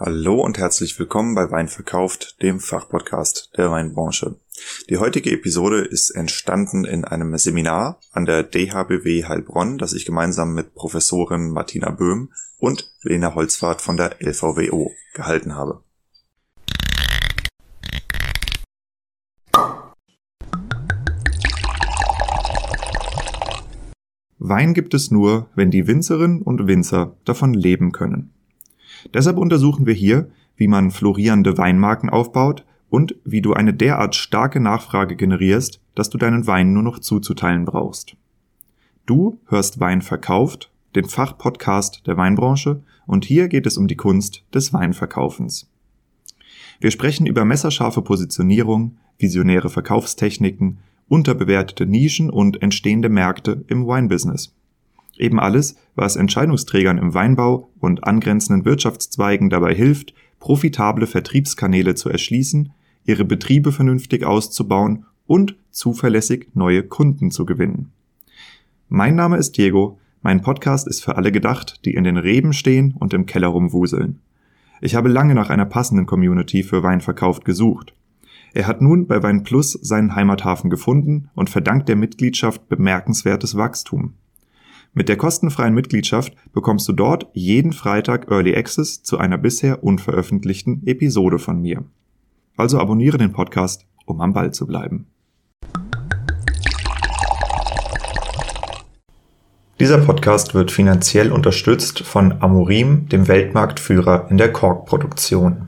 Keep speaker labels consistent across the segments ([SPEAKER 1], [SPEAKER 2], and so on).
[SPEAKER 1] Hallo und herzlich willkommen bei Wein verkauft, dem Fachpodcast der Weinbranche. Die heutige Episode ist entstanden in einem Seminar an der DHBW Heilbronn, das ich gemeinsam mit Professorin Martina Böhm und Lena Holzfahrt von der LVWO gehalten habe. Wein gibt es nur, wenn die Winzerinnen und Winzer davon leben können. Deshalb untersuchen wir hier, wie man florierende Weinmarken aufbaut und wie du eine derart starke Nachfrage generierst, dass du deinen Wein nur noch zuzuteilen brauchst. Du hörst Wein verkauft, den Fachpodcast der Weinbranche, und hier geht es um die Kunst des Weinverkaufens. Wir sprechen über messerscharfe Positionierung, visionäre Verkaufstechniken, unterbewertete Nischen und entstehende Märkte im Wine-Business. Eben alles, was Entscheidungsträgern im Weinbau und angrenzenden Wirtschaftszweigen dabei hilft, profitable Vertriebskanäle zu erschließen, ihre Betriebe vernünftig auszubauen und zuverlässig neue Kunden zu gewinnen. Mein Name ist Diego, mein Podcast ist für alle gedacht, die in den Reben stehen und im Keller rumwuseln. Ich habe lange nach einer passenden Community für Weinverkauf gesucht. Er hat nun bei Wein Plus seinen Heimathafen gefunden und verdankt der Mitgliedschaft bemerkenswertes Wachstum. Mit der kostenfreien Mitgliedschaft bekommst du dort jeden Freitag Early Access zu einer bisher unveröffentlichten Episode von mir. Also abonniere den Podcast, um am Ball zu bleiben. Dieser Podcast wird finanziell unterstützt von Amorim, dem Weltmarktführer in der Korkproduktion.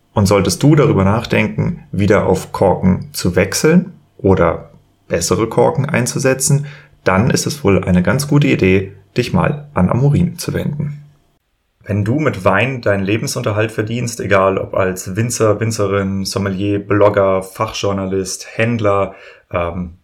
[SPEAKER 1] Und solltest du darüber nachdenken, wieder auf Korken zu wechseln oder bessere Korken einzusetzen, dann ist es wohl eine ganz gute Idee, dich mal an Amorin zu wenden. Wenn du mit Wein deinen Lebensunterhalt verdienst, egal ob als Winzer, Winzerin, Sommelier, Blogger, Fachjournalist, Händler, ähm,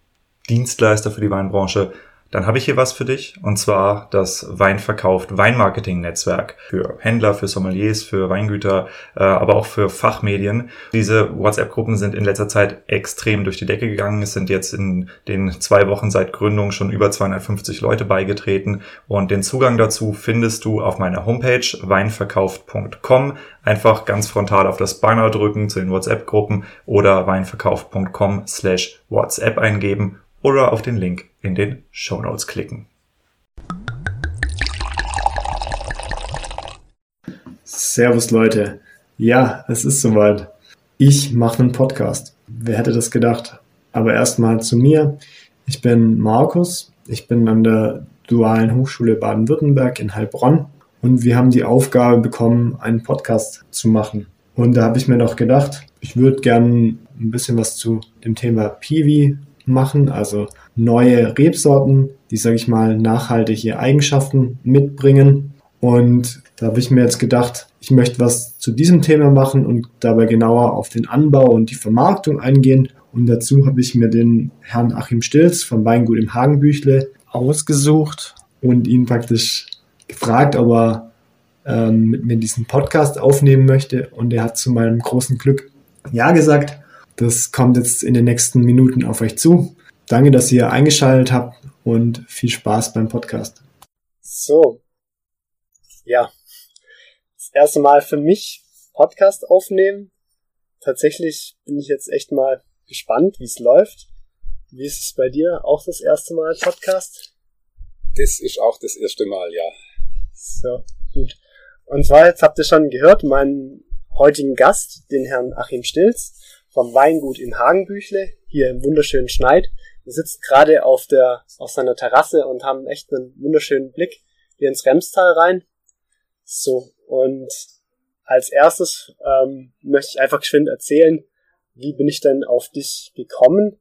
[SPEAKER 1] Dienstleister für die Weinbranche, dann habe ich hier was für dich und zwar das Weinverkauft Weinmarketing Netzwerk für Händler, für Sommeliers, für Weingüter, äh, aber auch für Fachmedien. Diese WhatsApp-Gruppen sind in letzter Zeit extrem durch die Decke gegangen. Es sind jetzt in den zwei Wochen seit Gründung schon über 250 Leute beigetreten und den Zugang dazu findest du auf meiner Homepage weinverkauft.com. Einfach ganz frontal auf das Banner drücken zu den WhatsApp-Gruppen oder weinverkauft.com slash WhatsApp eingeben oder auf den Link in den Show Notes klicken.
[SPEAKER 2] Servus Leute. Ja, es ist soweit. Ich mache einen Podcast. Wer hätte das gedacht? Aber erstmal zu mir. Ich bin Markus. Ich bin an der Dualen Hochschule Baden-Württemberg in Heilbronn und wir haben die Aufgabe bekommen, einen Podcast zu machen. Und da habe ich mir noch gedacht, ich würde gerne ein bisschen was zu dem Thema Piwi machen, also neue Rebsorten, die, sage ich mal, nachhaltige Eigenschaften mitbringen. Und da habe ich mir jetzt gedacht, ich möchte was zu diesem Thema machen und dabei genauer auf den Anbau und die Vermarktung eingehen. Und dazu habe ich mir den Herrn Achim Stilz vom Weingut im Hagenbüchle ausgesucht und ihn praktisch gefragt, ob er ähm, mit mir diesen Podcast aufnehmen möchte. Und er hat zu meinem großen Glück Ja gesagt. Das kommt jetzt in den nächsten Minuten auf euch zu. Danke, dass ihr eingeschaltet habt und viel Spaß beim Podcast.
[SPEAKER 3] So. Ja. Das erste Mal für mich Podcast aufnehmen. Tatsächlich bin ich jetzt echt mal gespannt, wie es läuft. Wie ist es bei dir? Auch das erste Mal Podcast?
[SPEAKER 4] Das ist auch das erste Mal, ja.
[SPEAKER 3] So, gut. Und zwar, jetzt habt ihr schon gehört, meinen heutigen Gast, den Herrn Achim Stilz vom Weingut in Hagenbüchle, hier im wunderschönen Schneid. Wir sitzen gerade auf der, auf seiner Terrasse und haben echt einen wunderschönen Blick hier ins Remstal rein. So, und als erstes ähm, möchte ich einfach geschwind erzählen, wie bin ich denn auf dich gekommen?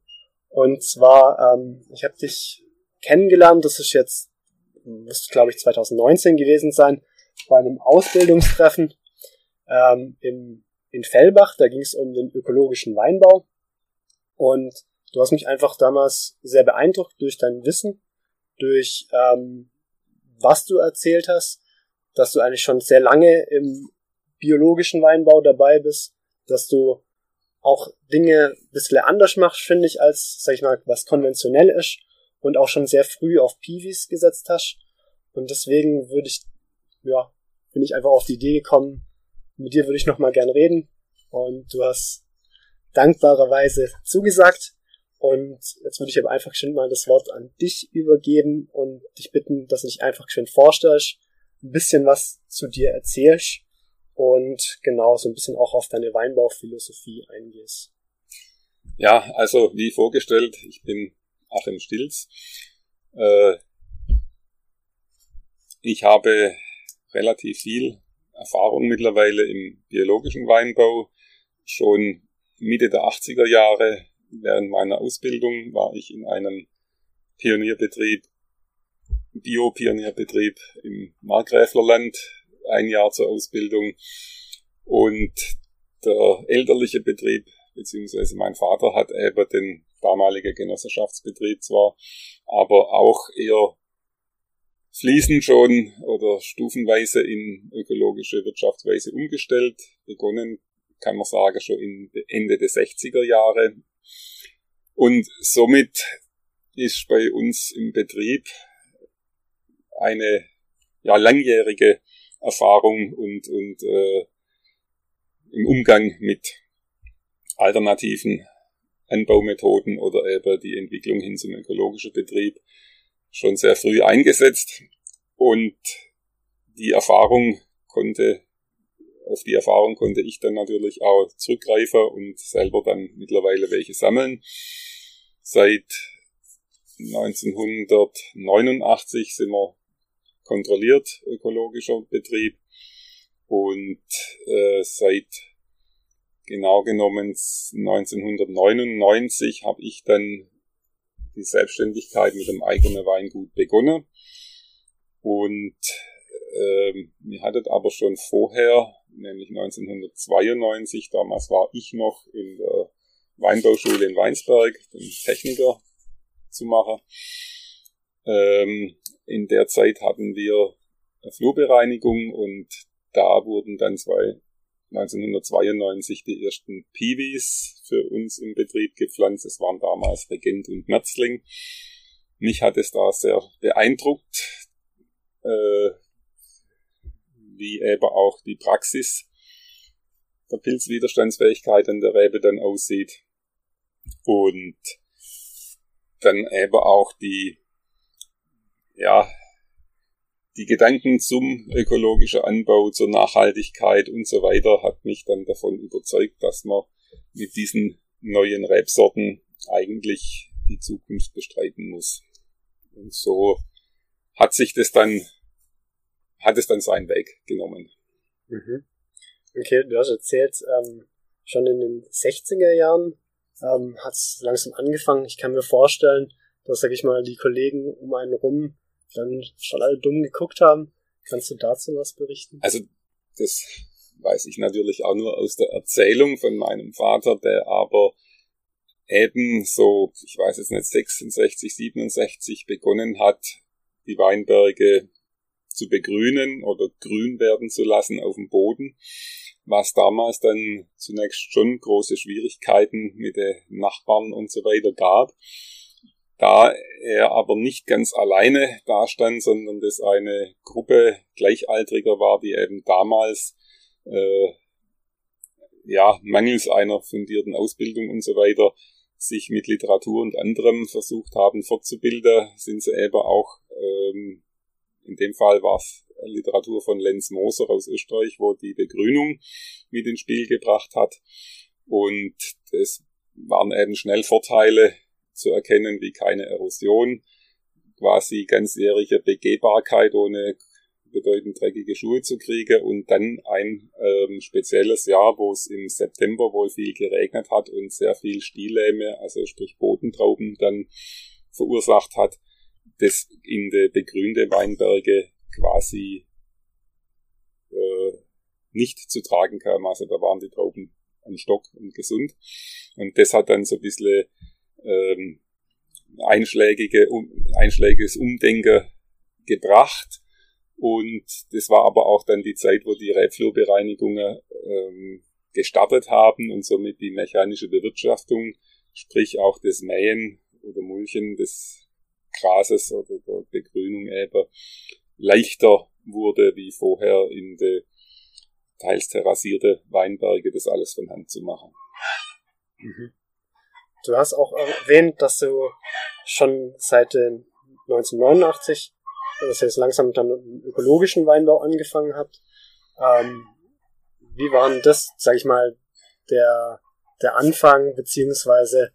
[SPEAKER 3] Und zwar, ähm, ich habe dich kennengelernt, das ist jetzt, muss glaube ich 2019 gewesen sein, bei einem Ausbildungstreffen ähm, im, in Fellbach. Da ging es um den ökologischen Weinbau. Und du hast mich einfach damals sehr beeindruckt durch dein Wissen, durch ähm, was du erzählt hast, dass du eigentlich schon sehr lange im biologischen Weinbau dabei bist, dass du auch Dinge ein bisschen anders machst, finde ich, als, sag ich mal, was konventionell ist und auch schon sehr früh auf Piwis gesetzt hast. Und deswegen würde ich, ja, bin ich einfach auf die Idee gekommen, mit dir würde ich nochmal gern reden. Und du hast dankbarerweise zugesagt. Und jetzt würde ich aber einfach schon mal das Wort an dich übergeben und dich bitten, dass du dich einfach schön vorstellst, ein bisschen was zu dir erzählst und genau so ein bisschen auch auf deine Weinbauphilosophie eingehst.
[SPEAKER 4] Ja, also wie vorgestellt, ich bin Achim Stilz. Äh, ich habe relativ viel Erfahrung mittlerweile im biologischen Weinbau. Schon Mitte der 80er Jahre während meiner Ausbildung war ich in einem Pionierbetrieb, Bio-Pionierbetrieb im Markgräflerland, ein Jahr zur Ausbildung. Und der elterliche Betrieb, beziehungsweise mein Vater hat eben den damaligen Genossenschaftsbetrieb zwar, aber auch eher fließend schon oder stufenweise in ökologische Wirtschaftsweise umgestellt. Begonnen, kann man sagen, schon in Ende der 60er Jahre. Und somit ist bei uns im Betrieb eine ja, langjährige Erfahrung und, und äh, im Umgang mit alternativen Anbaumethoden oder eben die Entwicklung hin zum ökologischen Betrieb schon sehr früh eingesetzt und die Erfahrung konnte, auf die Erfahrung konnte ich dann natürlich auch zurückgreifen und selber dann mittlerweile welche sammeln. Seit 1989 sind wir kontrolliert ökologischer Betrieb und äh, seit genau genommen 1999 habe ich dann die Selbstständigkeit mit dem eigenen Weingut begonnen. Und ähm, wir hatten aber schon vorher, nämlich 1992, damals war ich noch in der Weinbauschule in Weinsberg, den Techniker zu machen. Ähm, in der Zeit hatten wir Flurbereinigung und da wurden dann zwei 1992 die ersten Piwis für uns im Betrieb gepflanzt. Es waren damals Regent und Merzling. Mich hat es da sehr beeindruckt, äh, wie eben auch die Praxis der Pilzwiderstandsfähigkeit an der Rebe dann aussieht. Und dann eben auch die, ja, die Gedanken zum ökologischen Anbau, zur Nachhaltigkeit und so weiter hat mich dann davon überzeugt, dass man mit diesen neuen Rebsorten eigentlich die Zukunft bestreiten muss. Und so hat sich das dann, hat es dann seinen Weg genommen.
[SPEAKER 3] Mhm. Okay, du hast erzählt, ähm, schon in den 60er Jahren ähm, hat es langsam angefangen. Ich kann mir vorstellen, dass, sag ich mal, die Kollegen um einen rum dann schon alle dumm geguckt haben. Kannst du dazu was berichten?
[SPEAKER 4] Also, das weiß ich natürlich auch nur aus der Erzählung von meinem Vater, der aber eben so, ich weiß jetzt nicht, 66, 67 begonnen hat, die Weinberge zu begrünen oder grün werden zu lassen auf dem Boden, was damals dann zunächst schon große Schwierigkeiten mit den Nachbarn und so weiter gab. Da er aber nicht ganz alleine dastand, sondern das eine Gruppe Gleichaltriger war, die eben damals äh, ja mangels einer fundierten Ausbildung und so weiter sich mit Literatur und anderem versucht haben fortzubilden, sind sie eben auch ähm, in dem Fall war es Literatur von Lenz Moser aus Österreich, wo die Begrünung mit ins Spiel gebracht hat. Und es waren eben schnell Vorteile zu erkennen, wie keine Erosion, quasi ganzjährige Begehbarkeit ohne bedeutend dreckige Schuhe zu kriegen und dann ein ähm, spezielles Jahr, wo es im September wohl viel geregnet hat und sehr viel Stilllähme, also sprich Bodentrauben dann verursacht hat, das in de begrünte Weinberge quasi äh, nicht zu tragen kam. Also da waren die Trauben am Stock und gesund. Und das hat dann so ein bisschen ähm, einschlägige, um, einschlägiges Umdenken gebracht. Und das war aber auch dann die Zeit, wo die Rebflurbereinigungen ähm, gestartet haben und somit die mechanische Bewirtschaftung, sprich auch das Mähen oder Mulchen des Grases oder der Begrünung eben, leichter wurde wie vorher in de teils terrassierte Weinberge, das alles von Hand zu machen.
[SPEAKER 3] Mhm. Du hast auch erwähnt, dass du schon seit 1989, dass ihr jetzt langsam dann im ökologischen Weinbau angefangen habt. Ähm, wie war denn das, sag ich mal, der, der Anfang, beziehungsweise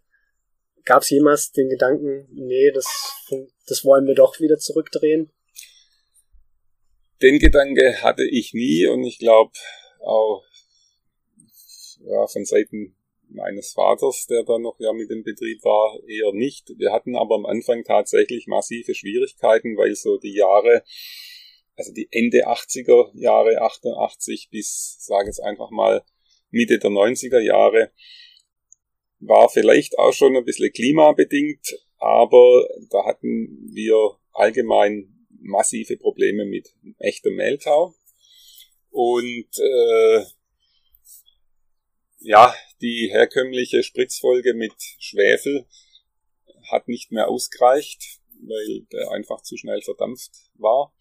[SPEAKER 3] gab es jemals den Gedanken, nee, das, das wollen wir doch wieder zurückdrehen?
[SPEAKER 4] Den Gedanke hatte ich nie und ich glaube auch ja, von Seiten meines Vaters, der da noch ja mit dem Betrieb war, eher nicht. Wir hatten aber am Anfang tatsächlich massive Schwierigkeiten, weil so die Jahre, also die Ende 80er Jahre, 88 bis, sage jetzt einfach mal, Mitte der 90er Jahre, war vielleicht auch schon ein bisschen klimabedingt, aber da hatten wir allgemein massive Probleme mit echtem Mehltau. Und äh, ja, die herkömmliche Spritzfolge mit Schwefel hat nicht mehr ausgereicht, weil der einfach zu schnell verdampft war.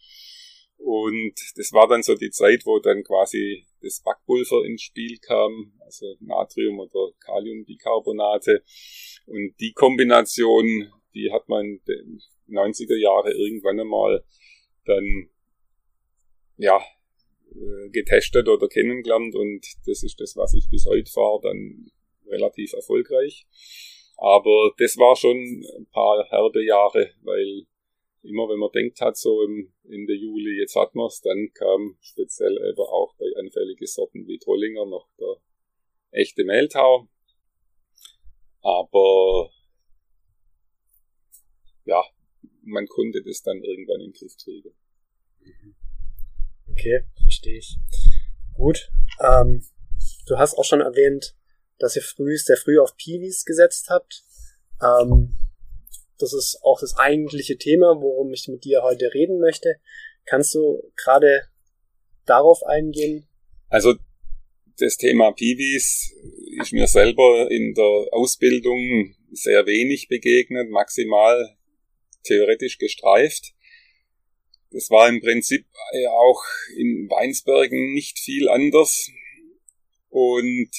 [SPEAKER 4] Und das war dann so die Zeit, wo dann quasi das Backpulver ins Spiel kam, also Natrium oder Kaliumbicarbonate. Und die Kombination, die hat man in den 90er Jahre irgendwann einmal dann, ja, äh, getestet oder kennengelernt und das ist das, was ich bis heute fahre, dann relativ erfolgreich. Aber das war schon ein paar herbe Jahre, weil immer wenn man denkt hat, so im Ende Juli, jetzt hat man es, dann kam speziell eben auch bei anfälligen Sorten wie Trollinger noch der echte Mehltau. Aber ja, man konnte das dann irgendwann in den Griff kriegen.
[SPEAKER 3] Okay, verstehe ich. Gut. Ähm, du hast auch schon erwähnt, dass ihr früh, sehr früh auf Piwis gesetzt habt. Ähm, das ist auch das eigentliche Thema, worum ich mit dir heute reden möchte. Kannst du gerade darauf eingehen?
[SPEAKER 4] Also das Thema Piwis ist mir selber in der Ausbildung sehr wenig begegnet, maximal theoretisch gestreift. Das war im Prinzip auch in Weinsbergen nicht viel anders. Und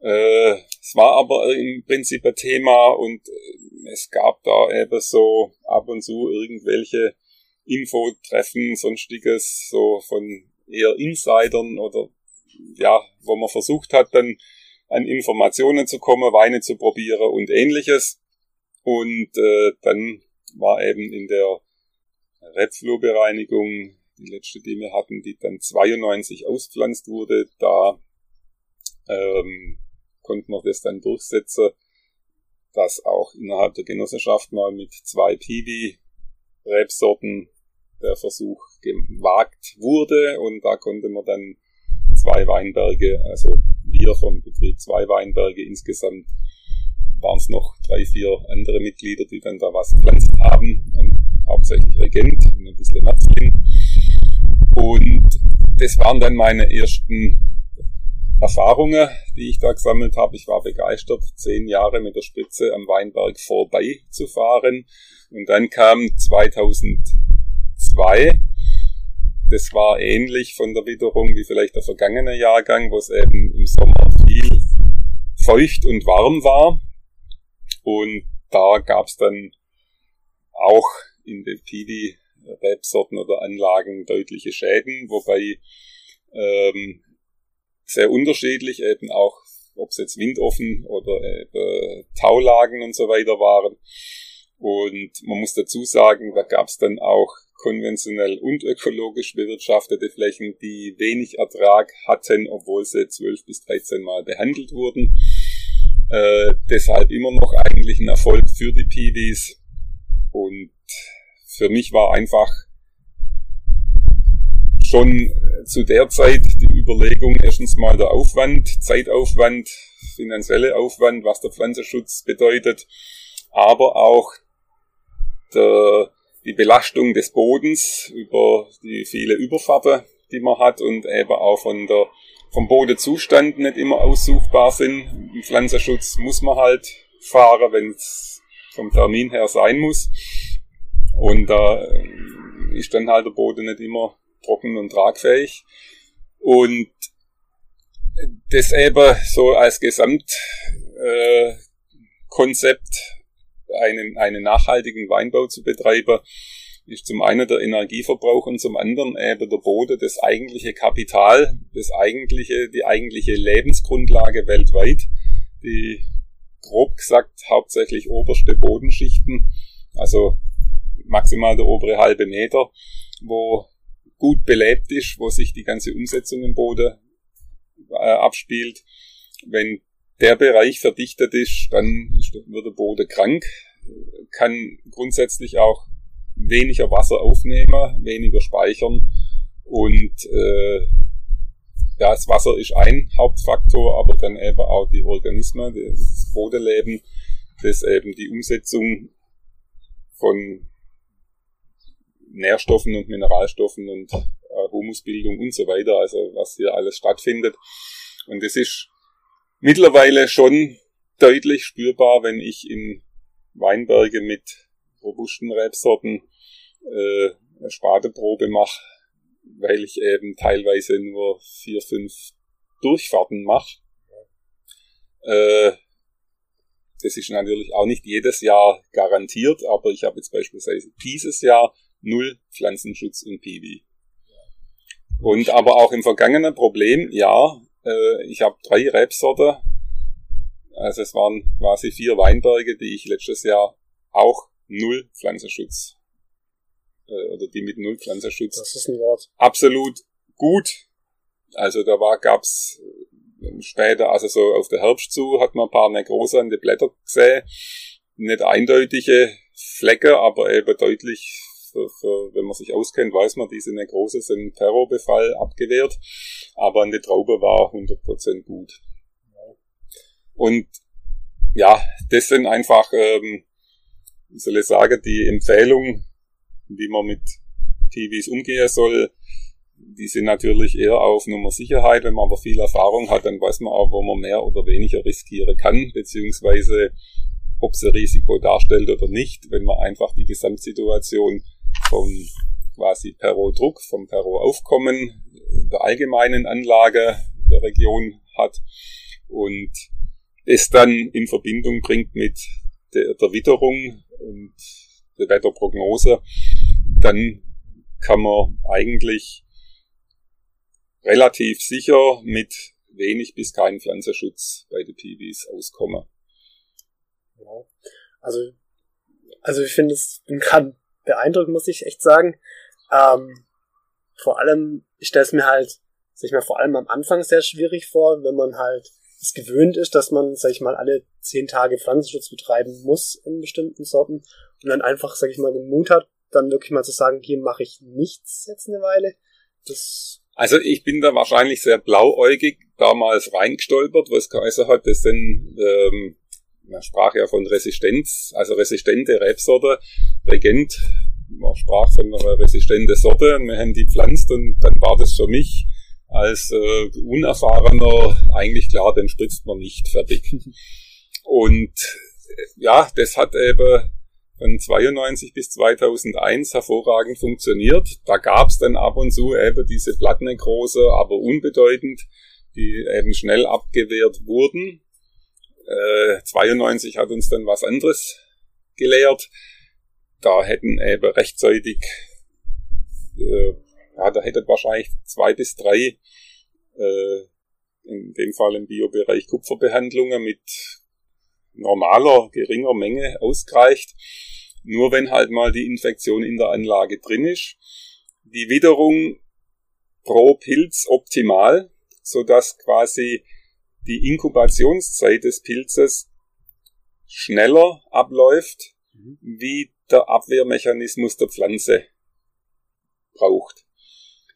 [SPEAKER 4] äh, es war aber im Prinzip ein Thema und äh, es gab da eben so ab und zu irgendwelche Infotreffen, sonstiges, so von eher Insidern oder ja, wo man versucht hat, dann an Informationen zu kommen, Weine zu probieren und ähnliches. Und äh, dann war eben in der Rebflurbereinigung, die letzte, die wir hatten, die dann 92 auspflanzt wurde, da ähm, konnten wir das dann durchsetzen, dass auch innerhalb der Genossenschaft mal mit zwei Piwi-Rebsorten der Versuch gewagt wurde und da konnte man dann zwei Weinberge, also wir vom Betrieb zwei Weinberge insgesamt waren es noch drei, vier andere Mitglieder, die dann da was gepflanzt haben hauptsächlich Regent und ein bisschen Herzling. Und das waren dann meine ersten Erfahrungen, die ich da gesammelt habe. Ich war begeistert, zehn Jahre mit der Spitze am Weinberg vorbei zu fahren. Und dann kam 2002, das war ähnlich von der Witterung wie vielleicht der vergangene Jahrgang, wo es eben im Sommer viel feucht und warm war. Und da gab es dann auch in den PD-Rebsorten oder Anlagen deutliche Schäden, wobei ähm, sehr unterschiedlich eben auch, ob es jetzt windoffen oder eben Taulagen und so weiter waren. Und man muss dazu sagen, da gab es dann auch konventionell und ökologisch bewirtschaftete Flächen, die wenig Ertrag hatten, obwohl sie 12 bis 13 Mal behandelt wurden. Äh, deshalb immer noch eigentlich ein Erfolg für die PDs. Und für mich war einfach schon zu der Zeit die Überlegung, erstens mal der Aufwand, Zeitaufwand, finanzielle Aufwand, was der Pflanzenschutz bedeutet, aber auch der, die Belastung des Bodens über die viele Überfahrten, die man hat und eben auch von der, vom Bodenzustand nicht immer aussuchbar sind. Im Pflanzenschutz muss man halt fahren, wenn es vom Termin her sein muss. Und da äh, ist dann halt der Boden nicht immer trocken und tragfähig. Und das eben so als Gesamtkonzept äh, einen, einen nachhaltigen Weinbau zu betreiben, ist zum einen der Energieverbrauch und zum anderen eben der Boden das eigentliche Kapital, das eigentliche, die eigentliche Lebensgrundlage weltweit, die grob gesagt hauptsächlich oberste Bodenschichten, also maximal der obere halbe Meter, wo gut belebt ist, wo sich die ganze Umsetzung im Boden äh, abspielt. Wenn der Bereich verdichtet ist, dann wird der Boden krank, kann grundsätzlich auch weniger Wasser aufnehmen, weniger speichern und äh, ja, das Wasser ist ein Hauptfaktor, aber dann eben auch die Organismen, das Bodenleben, das eben die Umsetzung von Nährstoffen und Mineralstoffen und äh, Humusbildung und so weiter, also was hier alles stattfindet. Und es ist mittlerweile schon deutlich spürbar, wenn ich in Weinberge mit robusten Rebsorten äh, eine Spateprobe mache, weil ich eben teilweise nur vier, fünf Durchfahrten mache. Äh, das ist natürlich auch nicht jedes Jahr garantiert, aber ich habe jetzt beispielsweise dieses Jahr null Pflanzenschutz in Piwi. Und aber auch im vergangenen Problem, ja, äh, ich habe drei Rebsorte, also es waren quasi vier Weinberge, die ich letztes Jahr auch null Pflanzenschutz äh, oder die mit null Pflanzenschutz.
[SPEAKER 3] Das ist ein Wort.
[SPEAKER 4] Absolut gut. Also da war gab's äh, später, also so auf der Herbst zu, hat man ein paar Negrose an die Blätter gesehen. Nicht eindeutige Flecke, aber eben deutlich für, für, wenn man sich auskennt, weiß man, Nekrose sind Terrorbefall abgewehrt, aber der Traube war 100% gut. Und ja, das sind einfach, ähm, wie soll ich sagen, die Empfehlung, wie man mit TVs umgehen soll, die sind natürlich eher auf Nummer Sicherheit. Wenn man aber viel Erfahrung hat, dann weiß man auch, wo man mehr oder weniger riskieren kann, beziehungsweise ob es ein Risiko darstellt oder nicht, wenn man einfach die Gesamtsituation vom quasi Perro-Druck, vom Perro-Aufkommen der allgemeinen Anlage der Region hat und es dann in Verbindung bringt mit der, der Witterung und der Wetterprognose, dann kann man eigentlich relativ sicher mit wenig bis keinen Pflanzenschutz bei den PVs auskommen.
[SPEAKER 3] Ja. Also, also ich finde es bin gerade beeindruckend, muss ich echt sagen. Ähm, vor allem, ich stelle es mir halt, sag ich mal, vor allem am Anfang sehr schwierig vor, wenn man halt es gewöhnt ist, dass man, sag ich mal, alle zehn Tage Pflanzenschutz betreiben muss in bestimmten Sorten und dann einfach, sag ich mal, den Mut hat, dann wirklich mal zu sagen, hier mache ich nichts jetzt eine Weile. Das
[SPEAKER 4] also ich bin da wahrscheinlich sehr blauäugig damals reingestolpert, was geheißen hat, das sind ähm, man sprach ja von Resistenz, also resistente Rebsorte. Regent, man sprach von einer resistente Sorte und wir haben die pflanzt und dann war das für mich als äh, Unerfahrener eigentlich klar, den spritzt man nicht fertig. Und äh, ja, das hat eben von 92 bis 2001 hervorragend funktioniert. Da gab's dann ab und zu eben diese Plattennekrose, aber unbedeutend, die eben schnell abgewehrt wurden. Äh, 92 hat uns dann was anderes gelehrt. Da hätten eben rechtzeitig, äh, ja, da hätten wahrscheinlich zwei bis drei, äh, in dem Fall im Biobereich Kupferbehandlungen mit normaler, geringer Menge ausgereicht. Nur wenn halt mal die Infektion in der Anlage drin ist. Die Witterung pro Pilz optimal, so dass quasi die Inkubationszeit des Pilzes schneller abläuft, mhm. wie der Abwehrmechanismus der Pflanze braucht.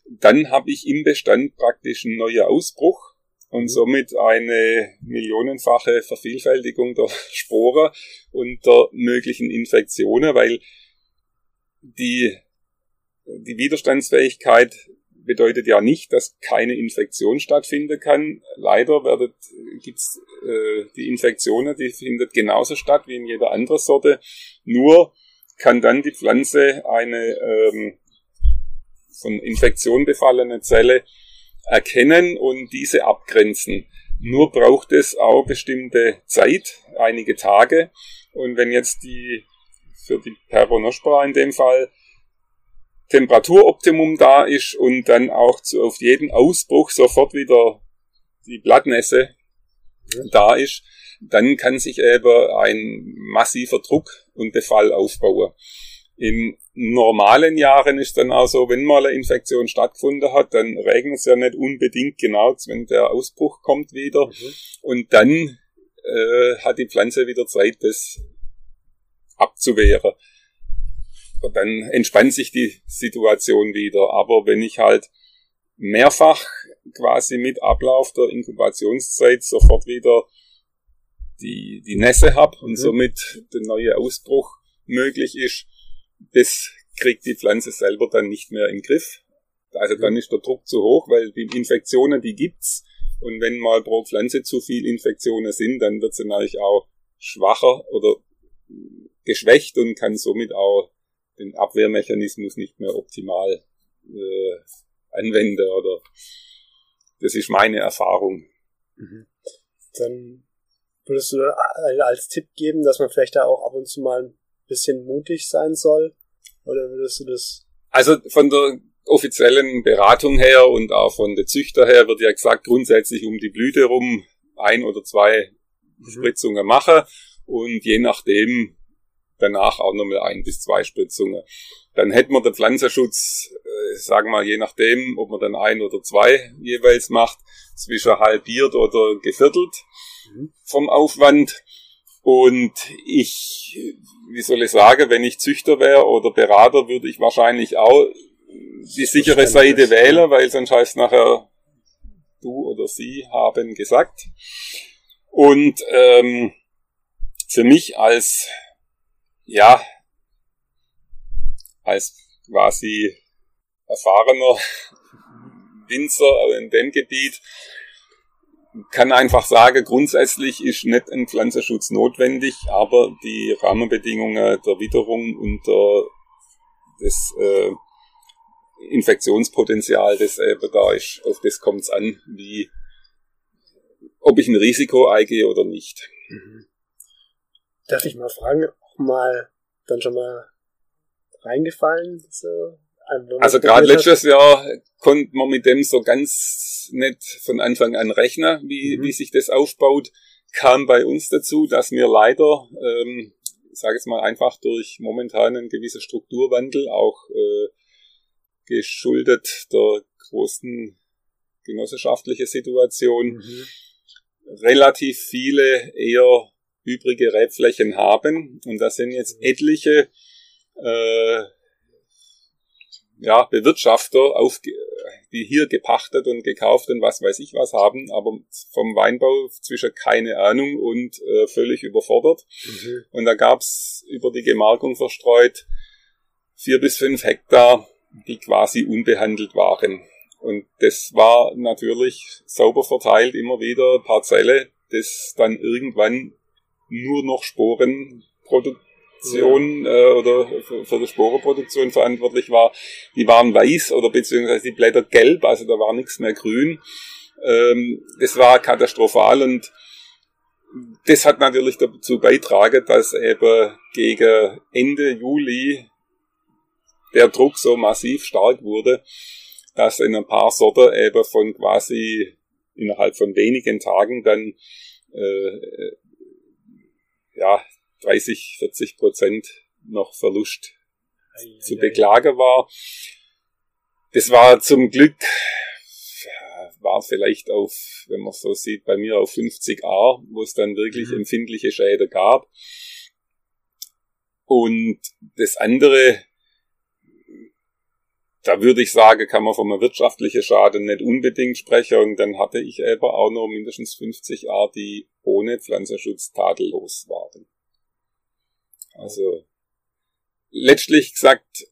[SPEAKER 4] dann habe ich im Bestand praktisch einen neuen Ausbruch und mhm. somit eine millionenfache Vervielfältigung der Sporen und der möglichen Infektionen, weil die, die Widerstandsfähigkeit bedeutet ja nicht, dass keine Infektion stattfinden kann. Leider werdet, gibt's äh, die Infektionen, die findet genauso statt wie in jeder anderen Sorte. Nur kann dann die Pflanze eine ähm, von Infektion befallene Zelle erkennen und diese abgrenzen. Nur braucht es auch bestimmte Zeit, einige Tage. Und wenn jetzt die für die Peronospora in dem Fall Temperaturoptimum da ist und dann auch zu, auf jeden Ausbruch sofort wieder die Blattnässe da ist, dann kann sich eben ein massiver Druck und Befall aufbauen. In normalen Jahren ist dann auch so, wenn mal eine Infektion stattgefunden hat, dann regnet es ja nicht unbedingt genau, wenn der Ausbruch kommt wieder. Mhm. Und dann äh, hat die Pflanze wieder Zeit, das abzuwehren. Dann entspannt sich die Situation wieder. Aber wenn ich halt mehrfach quasi mit Ablauf der Inkubationszeit sofort wieder die, die Nässe habe und mhm. somit der neue Ausbruch möglich ist, das kriegt die Pflanze selber dann nicht mehr in den Griff. Also dann ist der Druck zu hoch, weil die Infektionen, die gibt's. Und wenn mal pro Pflanze zu viel Infektionen sind, dann wird sie natürlich auch schwacher oder geschwächt und kann somit auch den Abwehrmechanismus nicht mehr optimal äh, anwenden. Oder das ist meine Erfahrung.
[SPEAKER 3] Mhm. Dann würdest du als Tipp geben, dass man vielleicht da auch ab und zu mal ein bisschen mutig sein soll? Oder würdest du das?
[SPEAKER 4] Also von der offiziellen Beratung her und auch von der Züchter her wird ja gesagt, grundsätzlich um die Blüte rum ein oder zwei mhm. Spritzungen machen und je nachdem danach auch nochmal ein bis zwei Spritzungen. Dann hätten wir den Pflanzenschutz, äh, sagen wir je nachdem, ob man dann ein oder zwei jeweils macht, zwischen halbiert oder geviertelt mhm. vom Aufwand. Und ich, wie soll ich sagen, wenn ich Züchter wäre oder Berater, würde ich wahrscheinlich auch die sichere Seite wählen, weil sonst heißt nachher du oder sie haben gesagt. Und ähm, für mich als ja als quasi erfahrener Winzer in dem Gebiet kann einfach sagen, grundsätzlich ist nicht ein Pflanzenschutz notwendig, aber die Rahmenbedingungen der Witterung und der, des äh, Infektionspotenzial, das eben da ist, auf das kommt es an, wie ob ich ein Risiko eingehe oder nicht. Mhm.
[SPEAKER 3] Darf ich mal fragen, mal dann schon mal reingefallen? So,
[SPEAKER 4] also gerade letztes Jahr konnte man mit dem so ganz nicht von Anfang an rechnen, wie, mhm. wie sich das aufbaut. Kam bei uns dazu, dass wir leider, ähm, ich sage jetzt mal einfach durch momentanen gewisser Strukturwandel, auch äh, geschuldet der großen genossenschaftlichen Situation, mhm. relativ viele eher übrige Rebflächen haben. Und da sind jetzt mhm. etliche äh, ja, Bewirtschafter, auf, die hier gepachtet und gekauft und was weiß ich was haben, aber vom Weinbau zwischen keine Ahnung und äh, völlig überfordert. Mhm. Und da gab's über die Gemarkung verstreut vier bis fünf Hektar, die quasi unbehandelt waren. Und das war natürlich sauber verteilt immer wieder Parzelle, das dann irgendwann nur noch Sporenproduktion äh, oder für, für die Sporenproduktion verantwortlich war, die waren weiß oder beziehungsweise die Blätter gelb, also da war nichts mehr grün. Ähm, das war katastrophal und das hat natürlich dazu beitragen, dass eben gegen Ende Juli der Druck so massiv stark wurde, dass in ein paar Sorten eben von quasi innerhalb von wenigen Tagen dann äh, ja 30, 40 Prozent noch Verlust ei, zu ei, beklagen war. Das war zum Glück, war vielleicht auf, wenn man so sieht, bei mir auf 50 A, wo es dann wirklich mhm. empfindliche Schäden gab. Und das andere, da würde ich sagen, kann man vom wirtschaftlichen Schaden nicht unbedingt sprechen. Und dann hatte ich eben auch noch mindestens 50 Arten, die ohne Pflanzenschutz tadellos waren. Also letztlich gesagt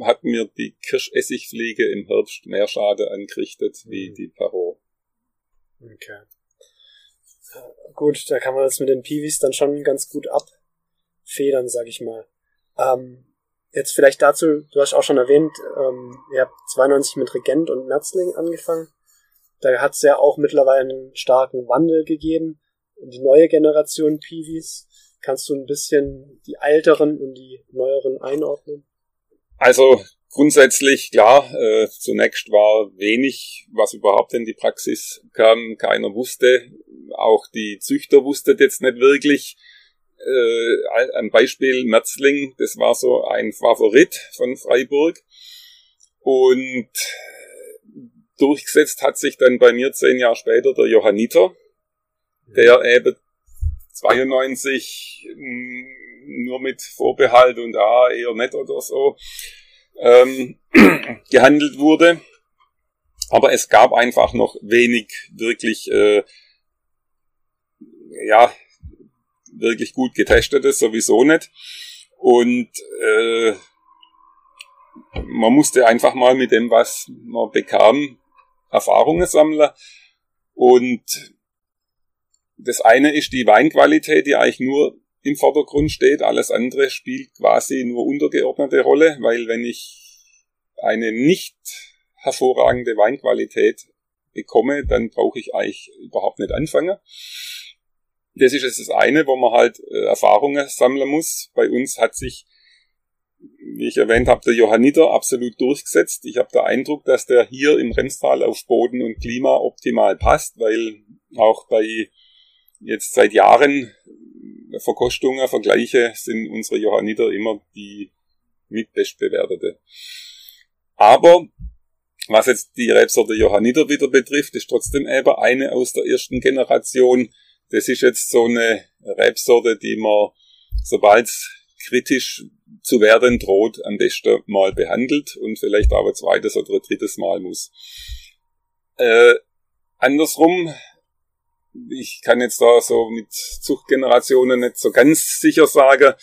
[SPEAKER 4] hat mir die Kirschessigfliege im Herbst mehr Schade angerichtet wie mhm. die Paro.
[SPEAKER 3] Okay. Gut, da kann man das mit den Piwis dann schon ganz gut abfedern, sag ich mal. Ähm, jetzt vielleicht dazu, du hast auch schon erwähnt, ähm, ihr habt 92 mit Regent und Merzling angefangen. Da hat es ja auch mittlerweile einen starken Wandel gegeben. Die neue Generation Piwis. Kannst du ein bisschen die älteren und die neueren einordnen?
[SPEAKER 4] Also grundsätzlich klar, äh, zunächst war wenig, was überhaupt in die Praxis kam. Keiner wusste, auch die Züchter wussten jetzt nicht wirklich. Äh, ein Beispiel Merzling, das war so ein Favorit von Freiburg. Und durchgesetzt hat sich dann bei mir zehn Jahre später der Johanniter, der eben 92 nur mit Vorbehalt und ah, eher nett oder so ähm, gehandelt wurde. Aber es gab einfach noch wenig wirklich, äh, ja, wirklich gut getestetes, sowieso nicht. Und äh, man musste einfach mal mit dem, was man bekam, Erfahrungen sammeln. Und das eine ist die Weinqualität, die eigentlich nur im Vordergrund steht. Alles andere spielt quasi nur untergeordnete Rolle, weil wenn ich eine nicht hervorragende Weinqualität bekomme, dann brauche ich eigentlich überhaupt nicht anfangen. Das ist jetzt das eine, wo man halt äh, Erfahrungen sammeln muss. Bei uns hat sich, wie ich erwähnt habe, der Johanniter absolut durchgesetzt. Ich habe den Eindruck, dass der hier im Remstal auf Boden und Klima optimal passt, weil auch bei jetzt seit Jahren Verkostungen, Vergleiche sind unsere Johanniter immer die mitbestbewertete. Aber was jetzt die Rebsorte Johanniter wieder betrifft, ist trotzdem eben eine aus der ersten Generation. Das ist jetzt so eine Rebsorte, die man, sobald kritisch zu werden droht, am besten mal behandelt und vielleicht ein zweites oder drittes Mal muss. Äh, andersrum ich kann jetzt da so mit Zuchtgenerationen nicht so ganz sicher sagen,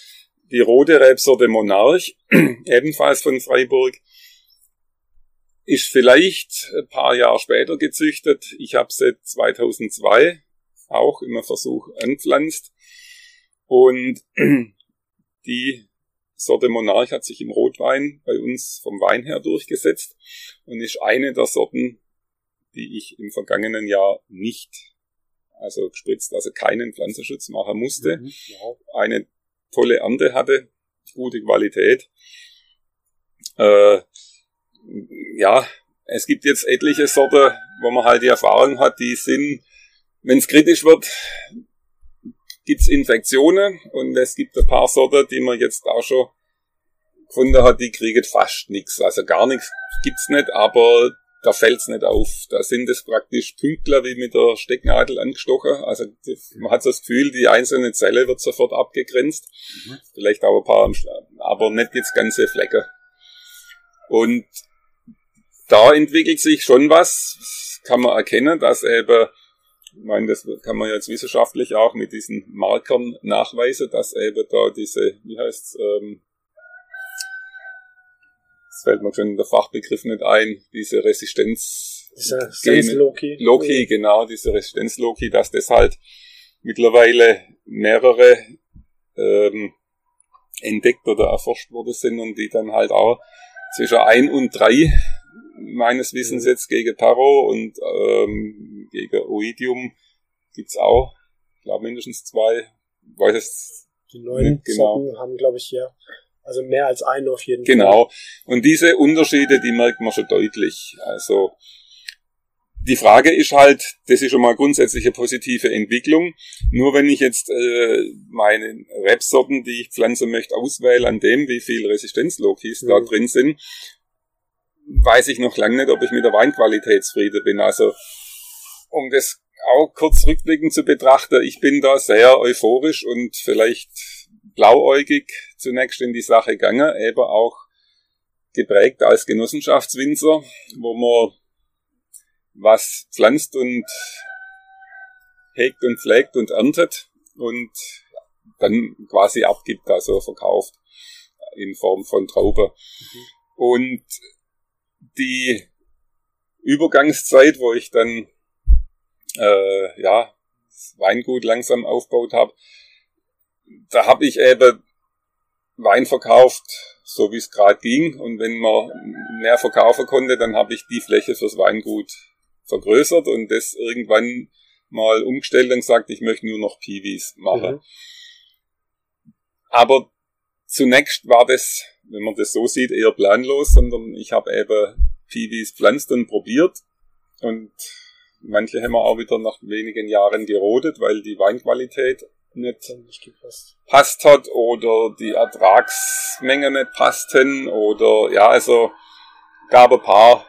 [SPEAKER 4] die rote Rebsorte Monarch, ebenfalls von Freiburg, ist vielleicht ein paar Jahre später gezüchtet. Ich habe sie 2002 auch im Versuch anpflanzt. Und die Sorte Monarch hat sich im Rotwein bei uns vom Wein her durchgesetzt und ist eine der Sorten, die ich im vergangenen Jahr nicht also gespritzt, also keinen Pflanzenschutz machen musste. Mhm, ja. Eine tolle Ernte hatte, gute Qualität. Äh, ja, es gibt jetzt etliche Sorten, wo man halt die Erfahrung hat, die sind, wenn es kritisch wird, gibt's Infektionen und es gibt ein paar Sorten, die man jetzt auch schon gefunden hat, die kriegen fast nichts. Also gar nichts gibt's nicht, aber da fällt's nicht auf. Da sind es praktisch Pünktler wie mit der Stecknadel angestochen. Also man hat so das Gefühl, die einzelne Zelle wird sofort abgegrenzt. Mhm. Vielleicht auch ein paar, aber nicht jetzt ganze Flecke. Und da entwickelt sich schon was, kann man erkennen, dass eben, ich meine, das kann man jetzt wissenschaftlich auch mit diesen Markern nachweisen, dass eben da diese, wie heißt's, ähm, das fällt mir schon der Fachbegriff nicht ein, diese Resistenz.
[SPEAKER 3] Resistenz Loki.
[SPEAKER 4] Loki, genau, diese Resistenz Loki, dass das halt mittlerweile mehrere ähm, entdeckt oder erforscht worden sind und die dann halt auch zwischen ein und drei meines Wissens jetzt gegen Taro und ähm, gegen Oidium gibt's auch, ich glaube mindestens zwei, weiß es
[SPEAKER 3] die neuen genau. haben, glaube ich, ja also mehr als einen auf jeden
[SPEAKER 4] genau. Fall. Genau. Und diese Unterschiede, die merkt man schon deutlich. Also die Frage ist halt, das ist schon mal grundsätzliche positive Entwicklung. Nur wenn ich jetzt äh, meine Rebsorten, die ich pflanzen möchte, auswähle an dem, wie viel Resistenzlokis mhm. da drin sind, weiß ich noch lange nicht, ob ich mit der Weinqualität zufrieden bin. Also um das auch kurz rückblickend zu betrachten, ich bin da sehr euphorisch und vielleicht blauäugig zunächst in die Sache gegangen, eben auch geprägt als Genossenschaftswinzer, wo man was pflanzt und hegt und pflegt und erntet und dann quasi abgibt, also verkauft in Form von Traube. Mhm. Und die Übergangszeit, wo ich dann äh, ja das Weingut langsam aufgebaut habe, da habe ich eben Wein verkauft, so wie es gerade ging. Und wenn man mehr verkaufen konnte, dann habe ich die Fläche fürs Weingut vergrößert und das irgendwann mal umgestellt und gesagt, ich möchte nur noch Piwis machen. Mhm. Aber zunächst war das, wenn man das so sieht, eher planlos, sondern ich habe eben Piwis pflanzt und probiert. Und manche haben wir auch wieder nach wenigen Jahren gerodet, weil die Weinqualität nicht passt hat oder die Ertragsmenge nicht passten oder ja, also gab ein paar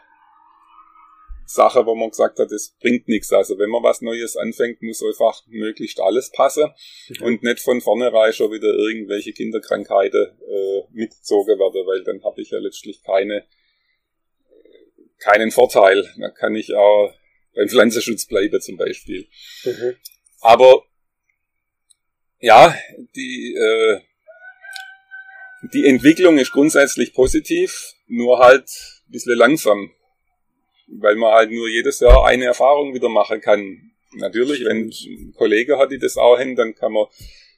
[SPEAKER 4] Sachen, wo man gesagt hat, das bringt nichts. Also wenn man was Neues anfängt, muss einfach möglichst alles passen mhm. und nicht von vornherein schon wieder irgendwelche Kinderkrankheiten äh, mitgezogen werden, weil dann habe ich ja letztlich keine keinen Vorteil. Dann kann ich auch beim Pflanzenschutz bleiben zum Beispiel. Mhm. Aber ja, die, äh, die Entwicklung ist grundsätzlich positiv, nur halt ein bisschen langsam, weil man halt nur jedes Jahr eine Erfahrung wieder machen kann. Natürlich, wenn ein Kollege hat, die das auch hin, dann kann man